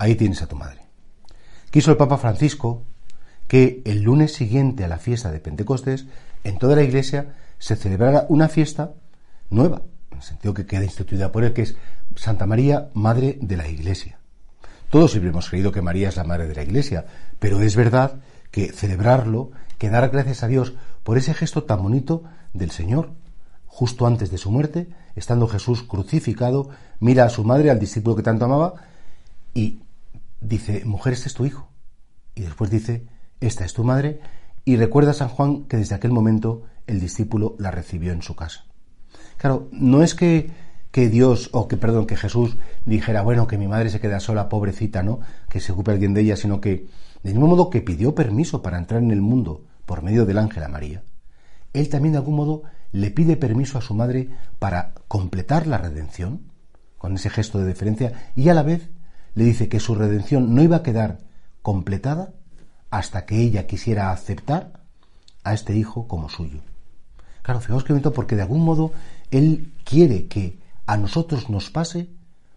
ahí tienes a tu madre. Quiso el Papa Francisco que el lunes siguiente a la fiesta de Pentecostés, en toda la iglesia se celebrara una fiesta nueva, en el sentido que queda instituida por él, que es Santa María, Madre de la Iglesia. Todos siempre hemos creído que María es la Madre de la Iglesia, pero es verdad que celebrarlo, que dar gracias a Dios por ese gesto tan bonito del Señor, justo antes de su muerte, estando Jesús crucificado, mira a su madre, al discípulo que tanto amaba, y dice, mujer, este es tu hijo. Y después dice, esta es tu madre, y recuerda a San Juan que desde aquel momento el discípulo la recibió en su casa. Claro, no es que, que Dios, o que, perdón, que Jesús dijera, bueno, que mi madre se queda sola, pobrecita, ¿no? Que se ocupe alguien de ella, sino que, del mismo modo que pidió permiso para entrar en el mundo por medio del ángel a María, él también de algún modo le pide permiso a su madre para completar la redención, con ese gesto de deferencia, y a la vez le dice que su redención no iba a quedar completada hasta que ella quisiera aceptar a este hijo como suyo. Claro, fijaos que bonito porque de algún modo él quiere que a nosotros nos pase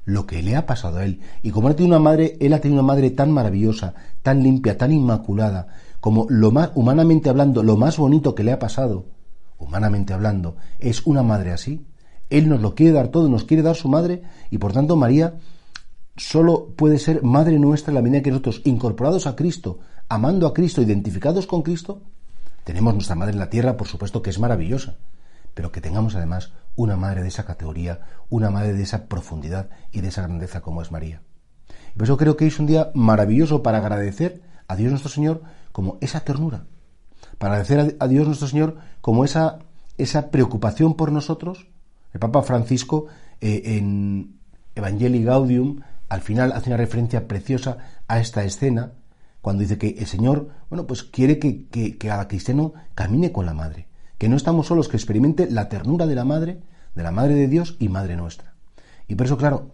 lo que le ha pasado a él. Y como él tiene una madre, él ha tenido una madre tan maravillosa, tan limpia, tan inmaculada, como lo más, humanamente hablando, lo más bonito que le ha pasado, humanamente hablando, es una madre así. Él nos lo quiere dar todo, nos quiere dar su madre, y por tanto María solo puede ser madre nuestra en la medida que nosotros, incorporados a Cristo, amando a Cristo, identificados con Cristo, tenemos nuestra madre en la tierra, por supuesto que es maravillosa, pero que tengamos además una madre de esa categoría, una madre de esa profundidad y de esa grandeza como es María. Y por eso creo que es un día maravilloso para agradecer a Dios nuestro Señor como esa ternura, para agradecer a Dios nuestro Señor como esa, esa preocupación por nosotros. El Papa Francisco eh, en Evangelii Gaudium al final hace una referencia preciosa a esta escena cuando dice que el Señor, bueno, pues quiere que, que, cada cristiano camine con la madre, que no estamos solos, que experimente la ternura de la madre, de la madre de Dios y madre nuestra. Y por eso, claro,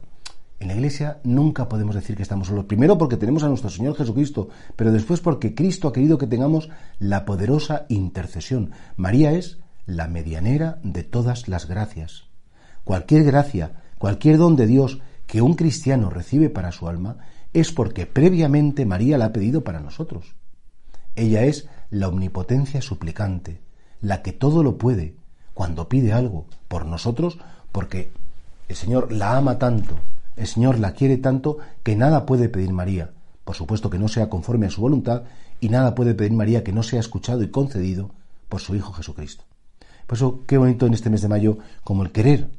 en la iglesia nunca podemos decir que estamos solos. Primero porque tenemos a nuestro Señor Jesucristo, pero después porque Cristo ha querido que tengamos la poderosa intercesión. María es la medianera de todas las gracias. Cualquier gracia, cualquier don de Dios que un cristiano recibe para su alma es porque previamente María la ha pedido para nosotros. Ella es la omnipotencia suplicante, la que todo lo puede cuando pide algo por nosotros, porque el Señor la ama tanto, el Señor la quiere tanto que nada puede pedir María, por supuesto que no sea conforme a su voluntad, y nada puede pedir María que no sea escuchado y concedido por su Hijo Jesucristo. Por eso, qué bonito en este mes de mayo, como el querer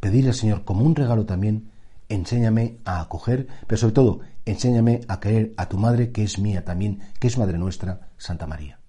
pedir al Señor como un regalo también enséñame a acoger, pero sobre todo, enséñame a querer a tu madre, que es mía también, que es madre nuestra, Santa María.